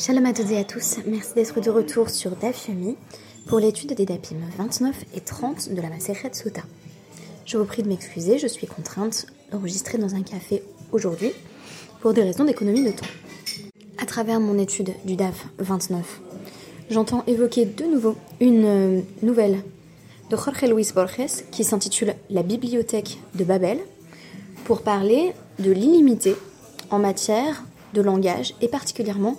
Shalom à toutes et à tous, merci d'être de retour sur DAF pour l'étude des DAPIM 29 et 30 de la Maseret Sota. Je vous prie de m'excuser, je suis contrainte d'enregistrer dans un café aujourd'hui pour des raisons d'économie de temps. À travers mon étude du DAF 29, j'entends évoquer de nouveau une euh, nouvelle de Jorge Luis Borges qui s'intitule La bibliothèque de Babel pour parler de l'illimité en matière de langage et particulièrement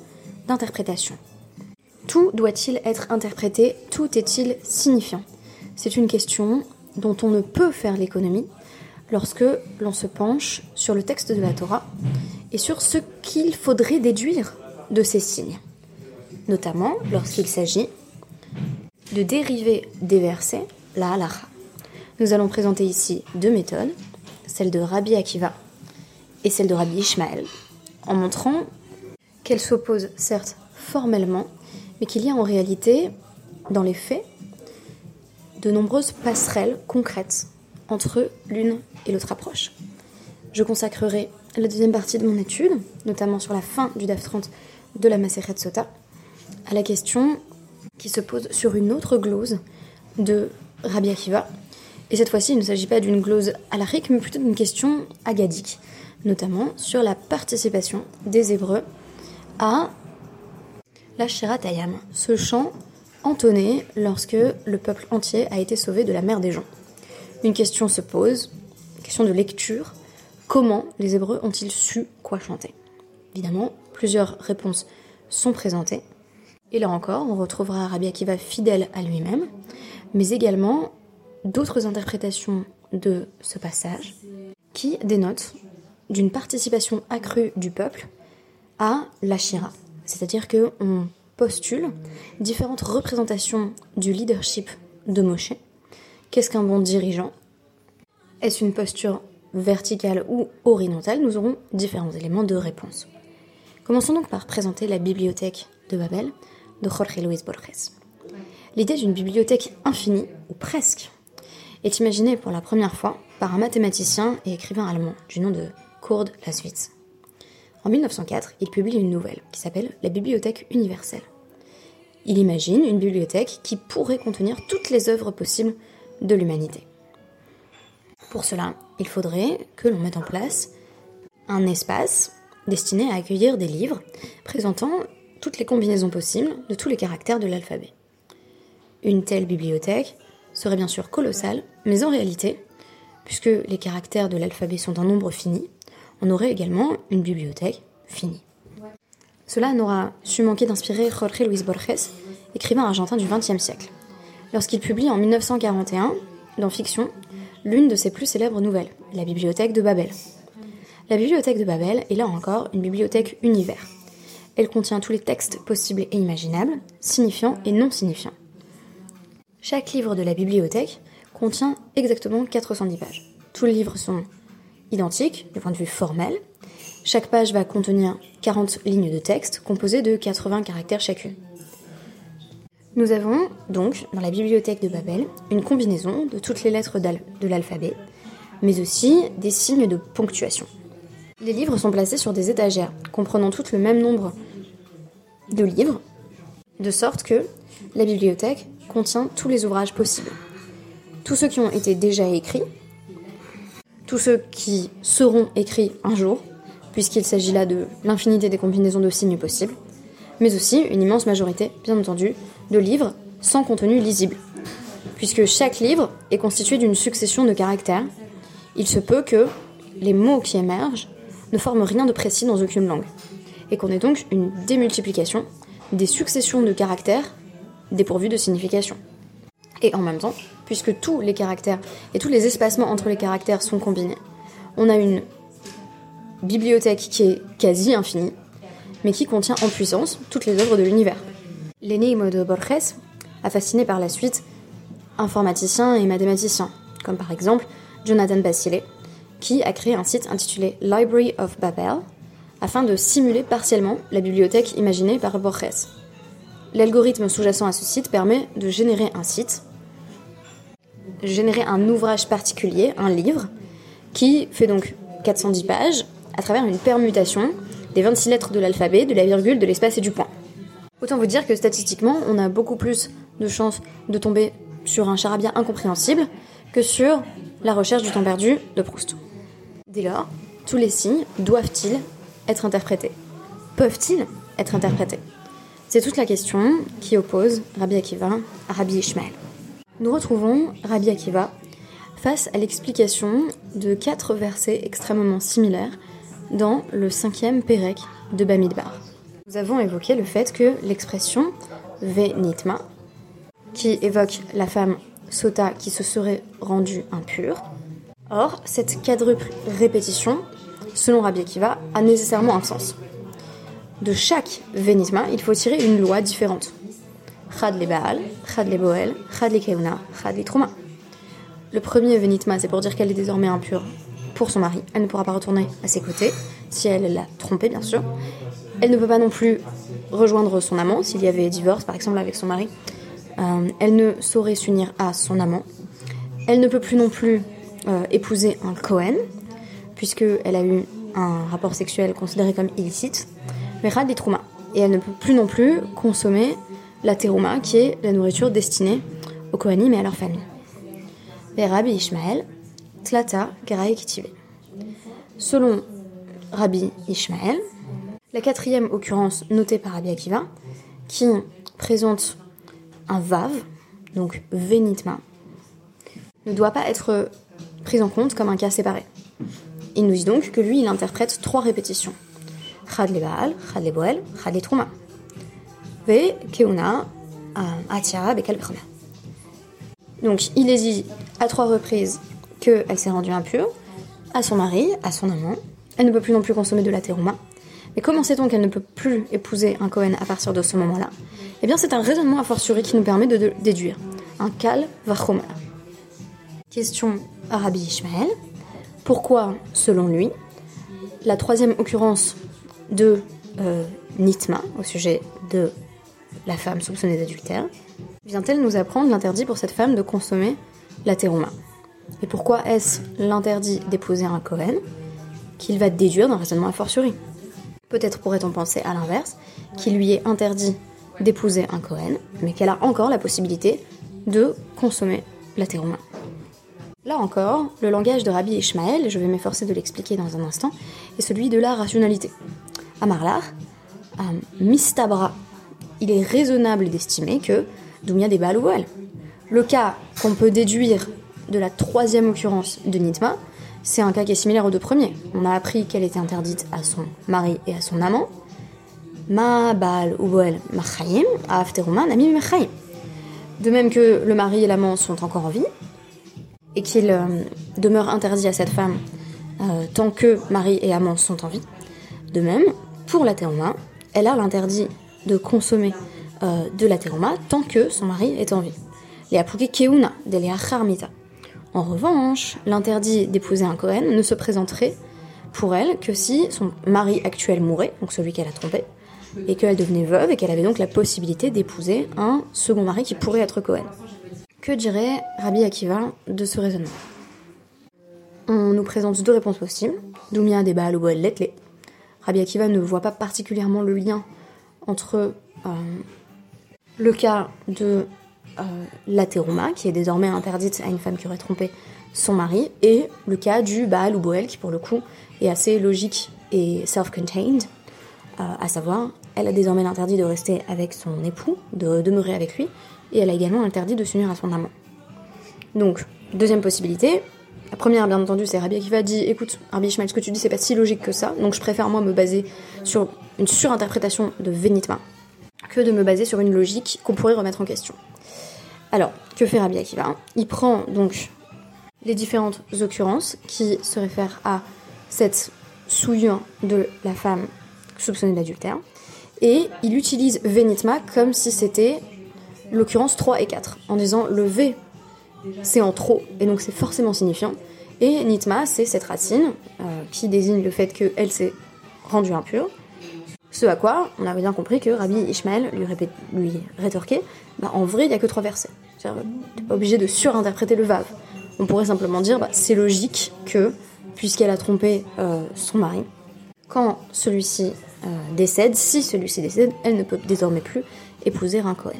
Tout doit-il être interprété Tout est-il signifiant? C'est une question dont on ne peut faire l'économie lorsque l'on se penche sur le texte de la Torah et sur ce qu'il faudrait déduire de ces signes, notamment lorsqu'il s'agit de dériver des versets la halacha. Nous allons présenter ici deux méthodes, celle de Rabbi Akiva et celle de Rabbi Ishmael, en montrant qu'elles s'opposent certes formellement, mais qu'il y a en réalité, dans les faits, de nombreuses passerelles concrètes entre l'une et l'autre approche. Je consacrerai la deuxième partie de mon étude, notamment sur la fin du DAF 30 de la Maseret Sota, à la question qui se pose sur une autre glose de Rabbi Akiva. Et cette fois-ci, il ne s'agit pas d'une glose alarique, mais plutôt d'une question agadique, notamment sur la participation des Hébreux à la Shiratayam, ce chant entonné lorsque le peuple entier a été sauvé de la mer des gens. Une question se pose, question de lecture, comment les Hébreux ont-ils su quoi chanter? Évidemment, plusieurs réponses sont présentées. Et là encore, on retrouvera Rabbi Akiva fidèle à lui-même, mais également d'autres interprétations de ce passage qui dénotent d'une participation accrue du peuple à l'Ashira. C'est-à-dire qu'on postule différentes représentations du leadership de Moshe. Qu'est-ce qu'un bon dirigeant? Est-ce une posture verticale ou horizontale? Nous aurons différents éléments de réponse. Commençons donc par présenter la bibliothèque de Babel de Jorge Luis Borges. L'idée d'une bibliothèque infinie, ou presque, est imaginée pour la première fois par un mathématicien et écrivain allemand du nom de Kurt Laswitz. En 1904, il publie une nouvelle qui s'appelle La Bibliothèque universelle. Il imagine une bibliothèque qui pourrait contenir toutes les œuvres possibles de l'humanité. Pour cela, il faudrait que l'on mette en place un espace destiné à accueillir des livres présentant toutes les combinaisons possibles de tous les caractères de l'alphabet. Une telle bibliothèque serait bien sûr colossale, mais en réalité, puisque les caractères de l'alphabet sont un nombre fini, on aurait également une bibliothèque finie. Cela n'aura su manquer d'inspirer Jorge Luis Borges, écrivain argentin du XXe siècle, lorsqu'il publie en 1941, dans Fiction, l'une de ses plus célèbres nouvelles, La Bibliothèque de Babel. La Bibliothèque de Babel est là encore une bibliothèque univers. Elle contient tous les textes possibles et imaginables, signifiants et non signifiants. Chaque livre de la bibliothèque contient exactement 410 pages. Tous les livres sont identiques du point de vue formel. Chaque page va contenir 40 lignes de texte composées de 80 caractères chacune. Nous avons donc dans la bibliothèque de Babel une combinaison de toutes les lettres de l'alphabet, mais aussi des signes de ponctuation. Les livres sont placés sur des étagères comprenant toutes le même nombre de livres, de sorte que la bibliothèque contient tous les ouvrages possibles. Tous ceux qui ont été déjà écrits tous ceux qui seront écrits un jour, puisqu'il s'agit là de l'infinité des combinaisons de signes possibles, mais aussi une immense majorité, bien entendu, de livres sans contenu lisible. Puisque chaque livre est constitué d'une succession de caractères, il se peut que les mots qui émergent ne forment rien de précis dans aucune langue, et qu'on ait donc une démultiplication des successions de caractères dépourvus de signification. Et en même temps, puisque tous les caractères et tous les espacements entre les caractères sont combinés, on a une bibliothèque qui est quasi infinie, mais qui contient en puissance toutes les œuvres de l'univers. L'énigme de Borges a fasciné par la suite informaticiens et mathématiciens, comme par exemple Jonathan Basile, qui a créé un site intitulé Library of Babel, afin de simuler partiellement la bibliothèque imaginée par Borges. L'algorithme sous-jacent à ce site permet de générer un site générer un ouvrage particulier, un livre, qui fait donc 410 pages à travers une permutation des 26 lettres de l'alphabet, de la virgule, de l'espace et du point. Autant vous dire que statistiquement, on a beaucoup plus de chances de tomber sur un charabia incompréhensible que sur la recherche du temps perdu de Proust. Dès lors, tous les signes doivent-ils être interprétés? Peuvent-ils être interprétés? C'est toute la question qui oppose Rabbi Akiva à Rabbi Ishmael. Nous retrouvons Rabbi Akiva face à l'explication de quatre versets extrêmement similaires dans le cinquième Pérec de Bamidbar. Nous avons évoqué le fait que l'expression Venitma, qui évoque la femme Sota qui se serait rendue impure, or cette quadruple répétition, selon Rabbi Akiva, a nécessairement un sens. De chaque Venitma, il faut tirer une loi différente. Chad le Baal, Chad le Boel, Chad le Keuna, Chad le Trouma. Le premier Venitma, c'est pour dire qu'elle est désormais impure pour son mari. Elle ne pourra pas retourner à ses côtés, si elle l'a trompé, bien sûr. Elle ne peut pas non plus rejoindre son amant, s'il y avait divorce, par exemple, avec son mari. Euh, elle ne saurait s'unir à son amant. Elle ne peut plus non plus euh, épouser un Cohen, puisqu'elle a eu un rapport sexuel considéré comme illicite. Mais Rad Trouma. Et elle ne peut plus non plus consommer la terouma, qui est la nourriture destinée aux Kohanim et à leur famille. Rabbi Ishmael, Tlata Garaï Selon Rabbi Ishmael, la quatrième occurrence notée par Rabbi Akiva, qui présente un vav, donc venitma, ne doit pas être prise en compte comme un cas séparé. Il nous dit donc que lui, il interprète trois répétitions. Chad le Baal, Chad le Boel, Chad le Trouma. Donc il est dit à trois reprises qu'elle s'est rendue impure, à son mari, à son amant. Elle ne peut plus non plus consommer de la terouma. Mais comment sait-on qu'elle ne peut plus épouser un Cohen à partir de ce moment-là? Eh bien, c'est un raisonnement a fortiori qui nous permet de, déduire. Un kal vachomer. Question à Rabbi Ishmael. Pourquoi, selon lui, la troisième occurrence de euh, Nitma au sujet de la femme soupçonnée d'adultère vient-elle nous apprendre l'interdit pour cette femme de consommer la Et pourquoi est-ce l'interdit d'épouser un Cohen qu'il va déduire d'un raisonnement a fortiori? Peut-être pourrait-on penser à l'inverse, qu'il lui est interdit d'épouser un Cohen, mais qu'elle a encore la possibilité de consommer la. Là encore, le langage de Rabbi Ishmael, je vais m'efforcer de l'expliquer dans un instant, est celui de la rationalité. Amarlar, mistabra, il est raisonnable d'estimer que Doumia des Baloual. Le cas qu'on peut déduire de la troisième occurrence de Nitma, c'est un cas qui est similaire aux deux premiers. On a appris qu'elle était interdite à son mari et à son amant. Ma bal ou boel machayim, afteruma nami De même que le mari et l'amant sont encore en vie, et qu'il euh, demeure interdit à cette femme euh, tant que mari et amant sont en vie. De même, pour la terouma, elle a l'interdit de consommer euh, de la teruma tant que son mari est en vie. En revanche, l'interdit d'épouser un Cohen ne se présenterait pour elle que si son mari actuel mourait, donc celui qu'elle a trompé, et qu'elle devenait veuve et qu'elle avait donc la possibilité d'épouser un second mari qui pourrait être Cohen. Que dirait Rabbi Akiva de ce raisonnement? On nous présente deux réponses possibles. Doumia des Baal ou. Rabbi Akiva ne voit pas particulièrement le lien entre euh, le cas de euh, la terouma, qui est désormais interdite à une femme qui aurait trompé son mari, et le cas du Baal ou Boel, qui pour le coup est assez logique et self-contained, euh, à savoir, elle a désormais l'interdit de rester avec son époux, de demeurer avec lui, et elle a également l'interdit de s'unir à son amant. Donc, deuxième possibilité, la première, bien entendu, c'est Rabbi va dire écoute, Rabbi Ishmael, ce que tu dis, c'est pas si logique que ça, donc je préfère moi me baser sur une surinterprétation de Vénitma, que de me baser sur une logique qu'on pourrait remettre en question. Alors, que fait Rabbi Akiva Il prend donc les différentes occurrences qui se réfèrent à cette souillure de la femme soupçonnée d'adultère, et il utilise Venitma comme si c'était l'occurrence 3 et 4, en disant le V c'est en trop, et donc c'est forcément signifiant, et Nitma c'est cette racine euh, qui désigne le fait qu'elle s'est rendue impure, ce à quoi on avait bien compris que Rabbi Ishmael lui, rétorquait bah, en vrai, il n'y a que trois versets. Tu n'es pas obligé de surinterpréter le Vav. On pourrait simplement dire bah, c'est logique que, puisqu'elle a trompé euh, son mari, quand celui-ci euh, décède, si celui-ci décède, elle ne peut désormais plus épouser un Cohen.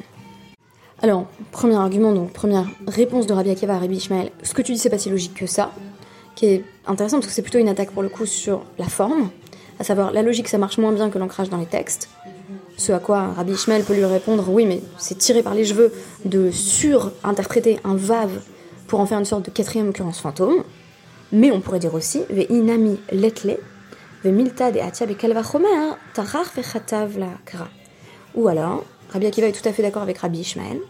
Alors, premier argument, donc première réponse de Rabbi Akiva à Rabbi Ishmael, ce que tu dis c'est pas si logique que ça, qui est intéressant parce que c'est plutôt une attaque pour le coup sur la forme, à savoir la logique ça marche moins bien que l'ancrage dans les textes, ce à quoi Rabbi Ishmael peut lui répondre oui mais c'est tiré par les cheveux de surinterpréter un vav pour en faire une sorte de quatrième occurrence fantôme, mais on pourrait dire aussi ve inami letle ve de tarar la kra. Ou alors, Rabbi Akiva est tout à fait d'accord avec Rabbi Ishmael,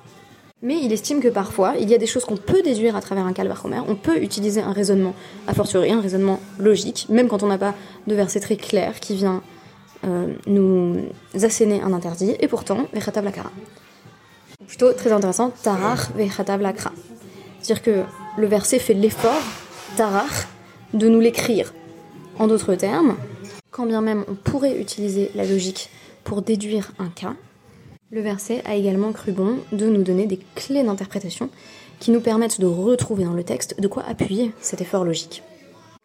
mais il estime que parfois, il y a des choses qu'on peut déduire à travers un calvachomer, on peut utiliser un raisonnement, a fortiori un raisonnement logique, même quand on n'a pas de verset très clair qui vient euh, nous asséner un interdit, et pourtant, vechatav lakara. Plutôt très intéressant, tarar vechatav lakra. C'est-à-dire que le verset fait l'effort, tarar, de nous l'écrire. En d'autres termes, quand bien même on pourrait utiliser la logique pour déduire un cas, le verset a également cru bon de nous donner des clés d'interprétation qui nous permettent de retrouver dans le texte de quoi appuyer cet effort logique.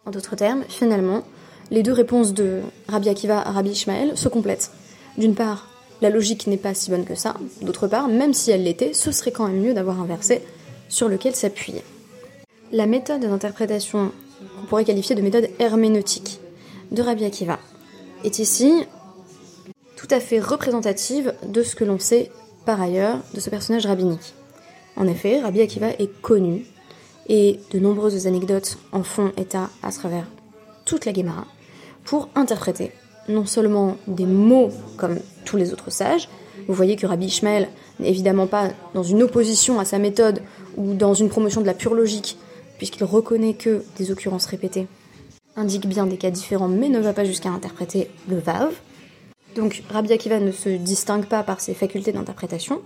En d'autres termes, finalement, les deux réponses de Rabbi Akiva Rabbi Ishmael se complètent. D'une part, la logique n'est pas si bonne que ça, d'autre part, même si elle l'était, ce serait quand même mieux d'avoir un verset sur lequel s'appuyer. La méthode d'interprétation qu'on pourrait qualifier de méthode herméneutique de Rabbi Akiva est ici tout à fait représentative de ce que l'on sait par ailleurs de ce personnage rabbinique. En effet, Rabbi Akiva est connu et de nombreuses anecdotes en font état à travers toute la Gemara pour interpréter non seulement des mots comme tous les autres sages, vous voyez que Rabbi Ishmael n'est évidemment pas dans une opposition à sa méthode ou dans une promotion de la pure logique, puisqu'il reconnaît que des occurrences répétées indiquent bien des cas différents, mais ne va pas jusqu'à interpréter le Vav. Donc Rabbi Akiva ne se distingue pas par ses facultés d'interprétation,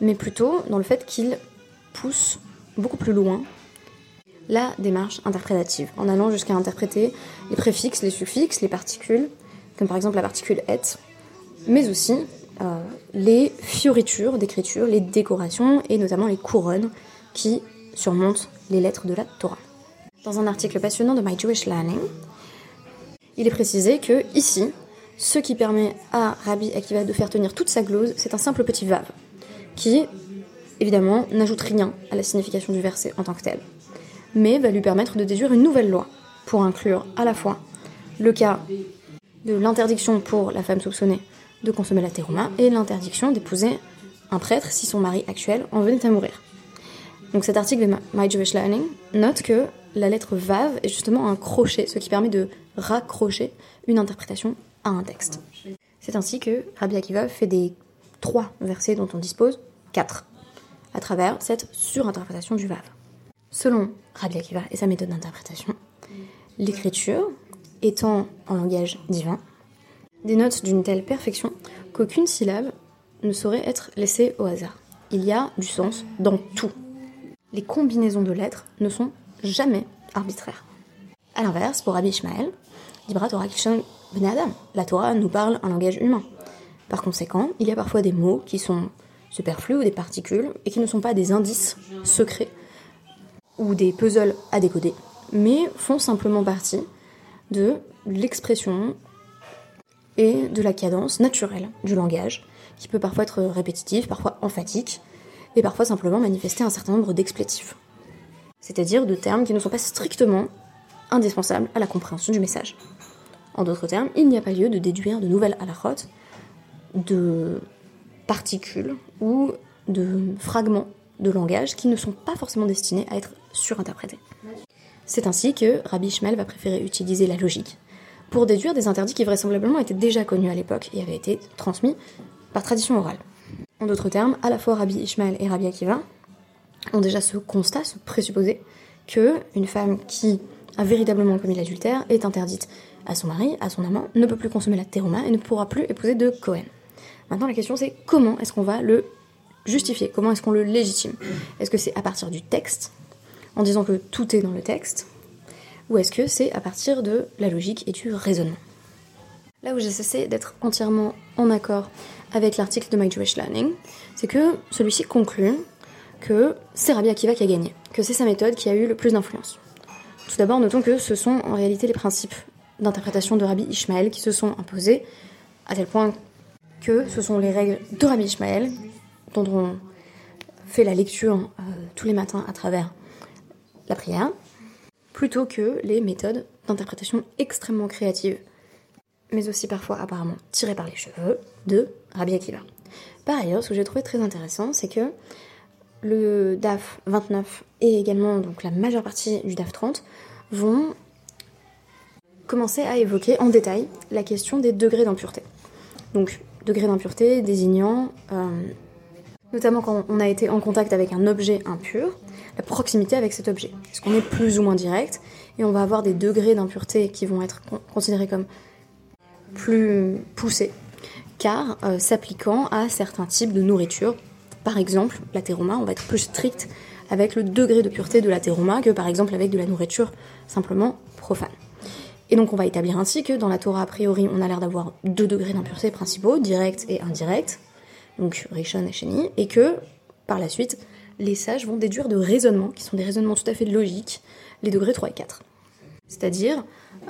mais plutôt dans le fait qu'il pousse beaucoup plus loin la démarche interprétative, en allant jusqu'à interpréter les préfixes, les suffixes, les particules, comme par exemple la particule et, mais aussi euh, les fioritures d'écriture, les décorations et notamment les couronnes qui surmontent les lettres de la Torah. Dans un article passionnant de My Jewish Learning, il est précisé que ici, ce qui permet à Rabbi Akiva de faire tenir toute sa glose, c'est un simple petit vav, qui, évidemment, n'ajoute rien à la signification du verset en tant que tel, mais va lui permettre de déduire une nouvelle loi, pour inclure à la fois le cas de l'interdiction pour la femme soupçonnée de consommer la terouma et l'interdiction d'épouser un prêtre si son mari actuel en venait à mourir. Donc cet article de My Jewish Learning note que la lettre Vav est justement un crochet, ce qui permet de raccrocher une interprétation à un texte. C'est ainsi que Rabbi Akiva fait des trois versets dont on dispose quatre à travers cette surinterprétation du Vav. Selon Rabbi Akiva et sa méthode d'interprétation, l'écriture, étant en langage divin, dénote d'une telle perfection qu'aucune syllabe ne saurait être laissée au hasard. Il y a du sens dans tout. Les combinaisons de lettres ne sont jamais arbitraires. A l'inverse, pour Rabbi Ishmael, Libra Torah Ben Adam, la Torah nous parle un langage humain. Par conséquent, il y a parfois des mots qui sont superflus ou des particules et qui ne sont pas des indices secrets ou des puzzles à décoder, mais font simplement partie de l'expression et de la cadence naturelle du langage, qui peut parfois être répétitive, parfois emphatique, et parfois simplement manifester un certain nombre d'explétifs. C'est-à-dire de termes qui ne sont pas strictement indispensables à la compréhension du message. En d'autres termes, il n'y a pas lieu de déduire de nouvelles halachot, de particules ou de fragments de langage qui ne sont pas forcément destinés à être surinterprétés. C'est ainsi que Rabbi Ishmael va préférer utiliser la logique pour déduire des interdits qui vraisemblablement étaient déjà connus à l'époque et avaient été transmis par tradition orale. En d'autres termes, à la fois Rabbi Ishmael et Rabbi Akiva ont déjà ce constat, ce présupposé, que une femme qui a véritablement commis l'adultère est interdite à son mari, à son amant, ne peut plus consommer la terouma et ne pourra plus épouser de Cohen. Maintenant, la question c'est comment est-ce qu'on va le justifier? Comment est-ce qu'on le légitime? Est-ce que c'est à partir du texte, en disant que tout est dans le texte, ou est-ce que c'est à partir de la logique et du raisonnement? Là où j'ai cessé d'être entièrement en accord avec l'article de My Jewish Learning, c'est que celui-ci conclut que c'est Rabbi Akiva qui a gagné, que c'est sa méthode qui a eu le plus d'influence. Tout d'abord, notons que ce sont en réalité les principes d'interprétation de Rabbi Ishmael qui se sont imposés à tel point que ce sont les règles de Rabbi Ishmael, dont on fait la lecture euh, tous les matins à travers la prière, plutôt que les méthodes d'interprétation extrêmement créatives, mais aussi parfois apparemment tirées par les cheveux, de Rabbi Akiva. Par ailleurs, ce que j'ai trouvé très intéressant, c'est que le DAF 29 et également donc la majeure partie du DAF 30 vont commencer à évoquer en détail la question des degrés d'impureté. Donc, degrés d'impureté désignant, euh, notamment quand on a été en contact avec un objet impur, la proximité avec cet objet. Est-ce qu'on est plus ou moins direct Et on va avoir des degrés d'impureté qui vont être considérés comme plus poussés, car euh, s'appliquant à certains types de nourriture. Par exemple, la on va être plus strict avec le degré de pureté de la que par exemple avec de la nourriture simplement profane. Et donc on va établir ainsi que dans la Torah, a priori, on a l'air d'avoir deux degrés d'impureté principaux, direct et indirect, donc Rishon et Sheni, et que par la suite, les sages vont déduire de raisonnements, qui sont des raisonnements tout à fait logiques, les degrés 3 et 4. C'est-à-dire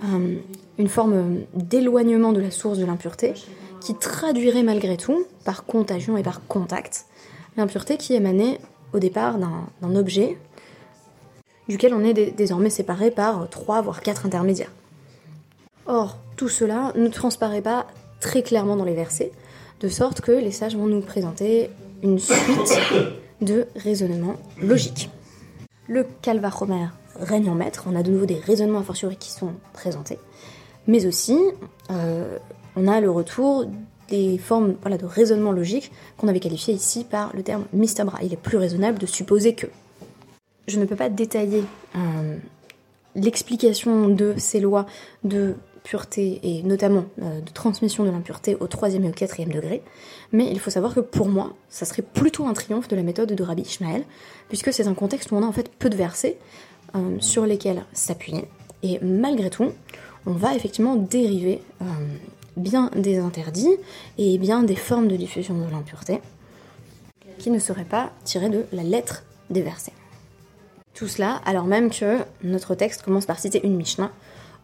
euh, une forme d'éloignement de la source de l'impureté qui traduirait malgré tout, par contagion et par contact, l'impureté qui émanait au départ d'un objet duquel on est désormais séparé par 3 voire 4 intermédiaires. Or, tout cela ne transparaît pas très clairement dans les versets, de sorte que les sages vont nous présenter une suite de raisonnements logiques. Le Calvachomer règne en maître, on a de nouveau des raisonnements a fortiori qui sont présentés, mais aussi euh, on a le retour des formes voilà, de raisonnement logique qu'on avait qualifiées ici par le terme mistabra. Il est plus raisonnable de supposer que. Je ne peux pas détailler euh, l'explication de ces lois de pureté et notamment euh, de transmission de l'impureté au troisième et au quatrième degré, mais il faut savoir que pour moi, ça serait plutôt un triomphe de la méthode de Rabbi Ishmael, puisque c'est un contexte où on a en fait peu de versets euh, sur lesquels s'appuyer, et malgré tout, on va effectivement dériver euh, bien des interdits et bien des formes de diffusion de l'impureté qui ne seraient pas tirées de la lettre des versets. Tout cela alors même que notre texte commence par citer une Mishnah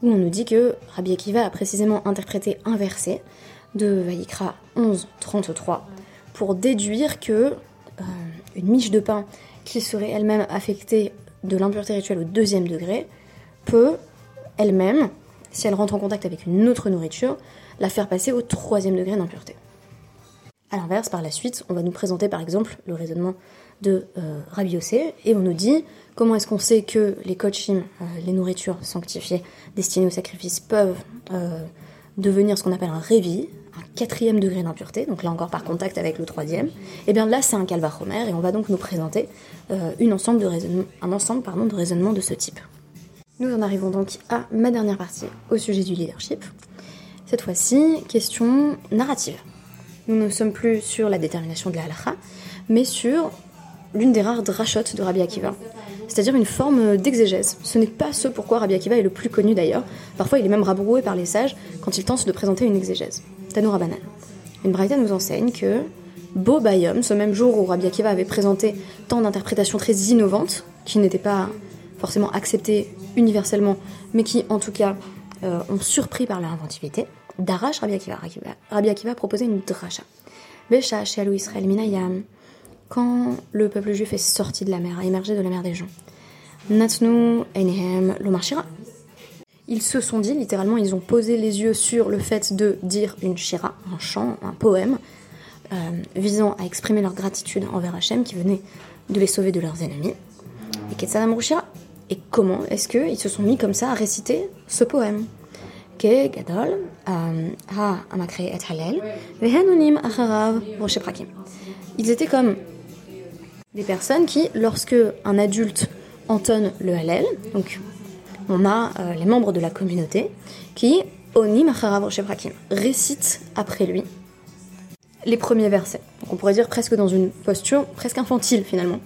où on nous dit que Rabbi Akiva a précisément interprété un verset de Vaïkra 11, 33 pour déduire que euh, une miche de pain qui serait elle-même affectée de l'impureté rituelle au deuxième degré peut elle-même, si elle rentre en contact avec une autre nourriture, la faire passer au troisième degré d'impureté. A l'inverse, par la suite, on va nous présenter par exemple le raisonnement de euh, Rabbi Yossé, et on nous dit comment est-ce qu'on sait que les kochim, euh, les nourritures sanctifiées destinées au sacrifice, peuvent euh, devenir ce qu'on appelle un révi, un quatrième degré d'impureté, donc là encore par contact avec le troisième. Et eh bien là, c'est un calvachomer, et on va donc nous présenter une ensemble de un ensemble pardon, de raisonnements de ce type. Nous en arrivons donc à ma dernière partie au sujet du leadership. Cette fois-ci, question narrative. Nous ne sommes plus sur la détermination de la halakha, mais sur l'une des rares drachotes de Rabbi Akiva, c'est-à-dire une forme d'exégèse. Ce n'est pas ce pourquoi Rabbi Akiva est le plus connu d'ailleurs. Parfois, il est même rabroué par les sages quand il tente de présenter une exégèse. Tanoura Banan. Une braïta nous enseigne que Beau Bayom, ce même jour où Rabbi Akiva avait présenté tant d'interprétations très innovantes, qui n'étaient pas forcément acceptées universellement, mais qui en tout cas euh, ont surpris par leur inventivité, d'Arash Rabbi Akiva. Rabbi Akiva proposait une dracha. Besha, chez Israël, Minayam, quand le peuple juif est sorti de la mer, a émergé de la mer des gens. Natnu Enehem Lomarshira. Ils se sont dit, littéralement, ils ont posé les yeux sur le fait de dire une shira, un chant, un poème, euh, visant à exprimer leur gratitude envers Hachem qui venait de les sauver de leurs ennemis. Et Ketsanam Rushira. Et comment est-ce qu'ils se sont mis comme ça à réciter ce poème? Ils étaient comme des personnes qui, lorsque un adulte entonne le Hallel, donc on a euh, les membres de la communauté qui, Onim Acharav récitent après lui les premiers versets. Donc on pourrait dire presque dans une posture presque infantile finalement.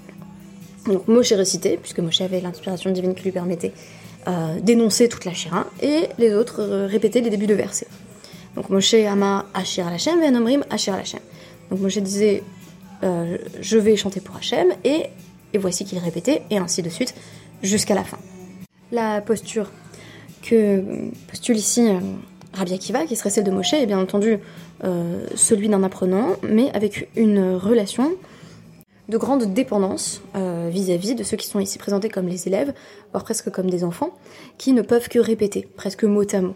Donc Moshe récitait, puisque Moshe avait l'inspiration divine qui lui permettait euh, d'énoncer toute la Shira, et les autres euh, répétaient les débuts de versets. Donc Moshe ama Ashir al-Hashem. Donc Moshe disait euh, je vais chanter pour Hachem, et, et voici qu'il répétait, et ainsi de suite, jusqu'à la fin. La posture que postule ici euh, Rabbi Akiva, qui serait celle de Moshe, est bien entendu euh, celui d'un apprenant, mais avec une relation de grande dépendance euh, vis-à-vis de ceux qui sont ici présentés comme les élèves, voire presque comme des enfants, qui ne peuvent que répéter, presque mot à mot.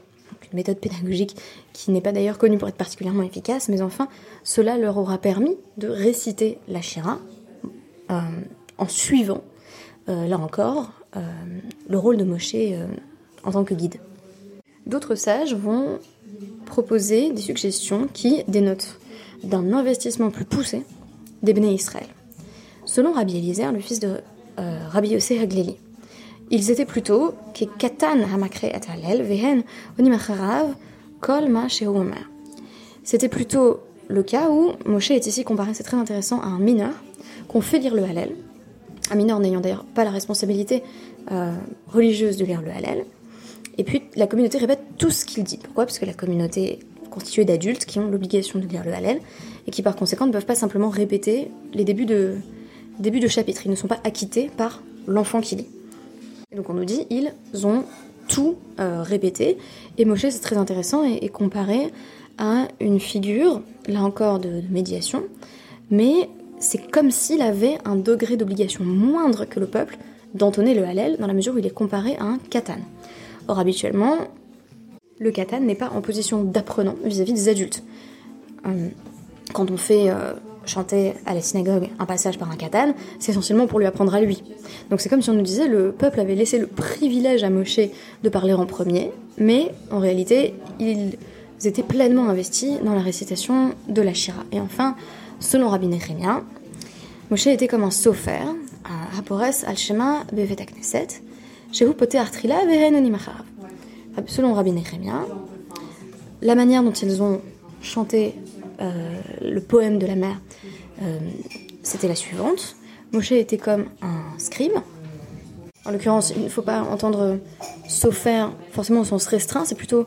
une méthode pédagogique qui n'est pas d'ailleurs connue pour être particulièrement efficace, mais enfin, cela leur aura permis de réciter la Shira euh, en suivant, euh, là encore, le rôle de Moshe en tant que guide. D'autres sages vont proposer des suggestions qui dénotent d'un investissement plus poussé des Bnei Israël. Selon Rabbi Eliezer, le fils de euh, Rabbi Yosef Haglili, ils étaient plutôt que katan hamakre atalel vehen onimacharav kol ma C'était plutôt le cas où Moshe est ici comparé, c'est très intéressant, à un mineur qu'on fait lire le Hallel, un mineur n'ayant d'ailleurs pas la responsabilité euh, religieuse de lire le Hallel, et puis la communauté répète tout ce qu'il dit. Pourquoi? Parce que la communauté est constituée d'adultes qui ont l'obligation de lire le Hallel, et qui par conséquent ne peuvent pas simplement répéter les débuts de, début de chapitre. Ils ne sont pas acquittés par l'enfant qui lit. Et donc on nous dit, ils ont tout euh, répété. Et Moshe, c'est très intéressant, et, comparé à une figure, là encore, de, médiation. Mais c'est comme s'il avait un degré d'obligation moindre que le peuple d'entonner le Hallel, dans la mesure où il est comparé à un katan. Or, habituellement, le katan n'est pas en position d'apprenant vis-à-vis des adultes. Euh, quand on fait chanter à la synagogue un passage par un katan, c'est essentiellement pour lui apprendre à lui. Donc c'est comme si on nous disait le peuple avait laissé le privilège à Moshe de parler en premier, mais en réalité ils étaient pleinement investis dans la récitation de la Shira. Et enfin, selon Rabbi Nechemia, Moshe était comme un sofer, à Hapores al-Shema bevet Knesset, Shehu pote artrila Selon Rabbi Nechemia, la manière dont ils ont chanté le poème de la mer, euh, c'était la suivante. Moshe était comme un scribe. En l'occurrence, il ne faut pas entendre faire forcément au sens restreint, c'est plutôt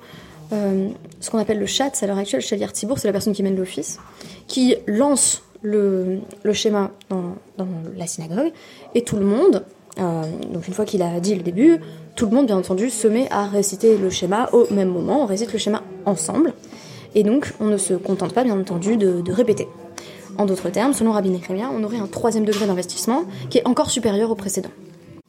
euh, ce qu'on appelle le chat à l'heure actuelle. Chalier Tibour, c'est la personne qui mène l'office, qui lance le, schéma dans, la synagogue, et tout le monde, donc une fois qu'il a dit le début, tout le monde, bien entendu, se met à réciter le schéma au même moment, on récite le schéma ensemble. Et donc, on ne se contente pas, bien entendu, de, répéter. En d'autres termes, selon Rabbi Nechemia, on aurait un troisième degré d'investissement qui est encore supérieur au précédent.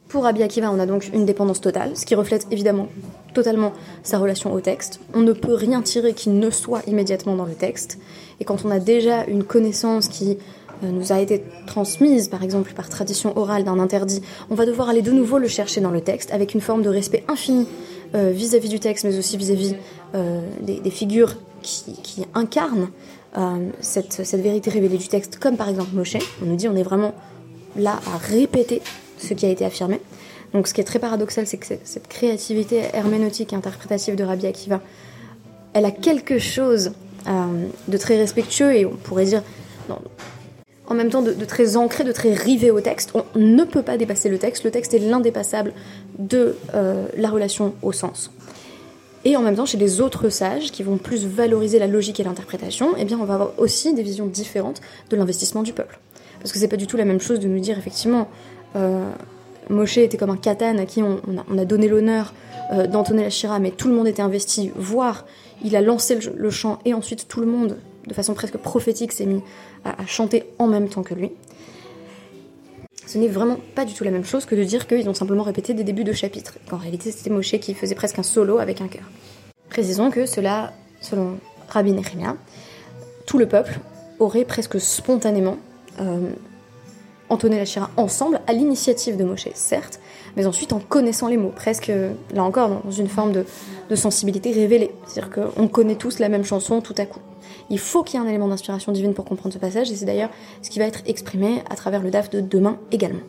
Pour Rabbi Akiva, on a donc une dépendance totale, ce qui reflète évidemment totalement sa relation au texte. On ne peut rien tirer qui ne soit immédiatement dans le texte. Et quand on a déjà une connaissance qui euh, nous a été transmise, par exemple par tradition orale d'un interdit, on va devoir aller de nouveau le chercher dans le texte avec une forme de respect infini euh, vis-à-vis du texte, mais aussi vis-à-vis euh, des, figures qui, incarne euh, cette, vérité révélée du texte, comme par exemple Moshe. On nous dit on est vraiment là à répéter ce qui a été affirmé. Donc ce qui est très paradoxal, c'est que cette créativité herméneutique et interprétative de Rabbi Akiva, elle a quelque chose euh, de très respectueux et on pourrait dire en même temps de, très ancré, de très rivé au texte. On ne peut pas dépasser le texte. Le texte est l'indépassable de euh, la relation au sens. Et en même temps, chez les autres sages qui vont plus valoriser la logique et l'interprétation, eh on va avoir aussi des visions différentes de l'investissement du peuple. Parce que c'est pas du tout la même chose de nous dire effectivement, euh, Moshe était comme un katan à qui on, a, donné l'honneur euh, d'entonner la shira, mais tout le monde était investi, voire il a lancé le, chant et ensuite tout le monde, de façon presque prophétique, s'est mis à, chanter en même temps que lui. Ce n'est vraiment pas du tout la même chose que de dire qu'ils ont simplement répété des débuts de chapitres, qu'en réalité c'était Moshe qui faisait presque un solo avec un chœur. Précisons que cela, selon Rabbi Nehemia, tout le peuple aurait presque spontanément euh, entonné la shira ensemble, à l'initiative de Moshe, certes, mais ensuite en connaissant les mots, presque, là encore, dans une forme de, de sensibilité révélée. C'est-à-dire qu'on connaît tous la même chanson tout à coup. Il faut qu'il y ait un élément d'inspiration divine pour comprendre ce passage, et c'est d'ailleurs ce qui va être exprimé à travers le DAF de demain également.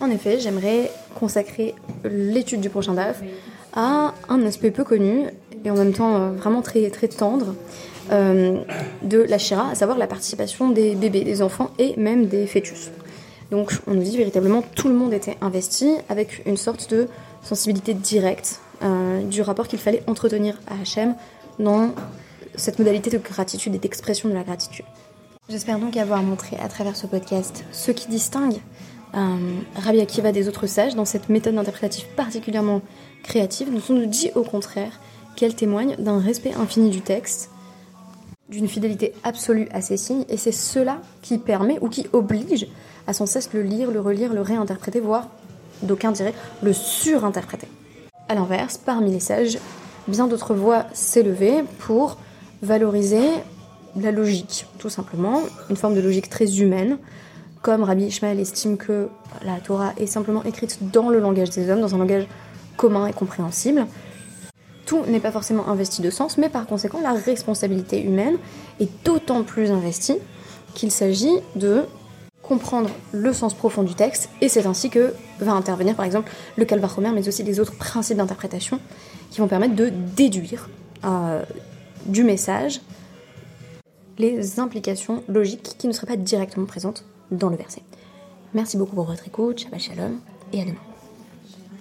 En effet, j'aimerais consacrer l'étude du prochain DAF à un aspect peu connu, et en même temps euh, vraiment très, très tendre, euh, de la Shira, à savoir la participation des bébés, des enfants et même des fœtus. Donc on nous dit véritablement tout le monde était investi avec une sorte de sensibilité directe euh, du rapport qu'il fallait entretenir à Hachem dans cette modalité de gratitude et d'expression de la gratitude. J'espère donc avoir montré à travers ce podcast ce qui distingue euh, Rabbi Akiva des autres sages dans cette méthode interprétative particulièrement créative, dont on nous dit au contraire qu'elle témoigne d'un respect infini du texte d'une fidélité absolue à ces signes, et c'est cela qui permet ou qui oblige à sans cesse le lire, le relire, le réinterpréter, voire, d'aucuns diraient, le surinterpréter. A l'inverse, parmi les sages, bien d'autres voix s'élevaient pour valoriser la logique, tout simplement, une forme de logique très humaine, comme Rabbi Ishmael estime que la Torah est simplement écrite dans le langage des hommes, dans un langage commun et compréhensible. Tout n'est pas forcément investi de sens, mais par conséquent, la responsabilité humaine est d'autant plus investie qu'il s'agit de comprendre le sens profond du texte, et c'est ainsi que va intervenir par exemple le Calvachomer, mais aussi des autres principes d'interprétation qui vont permettre de déduire euh, du message les implications logiques qui ne seraient pas directement présentes dans le verset. Merci beaucoup pour votre écoute, Shabbat Shalom, et à demain.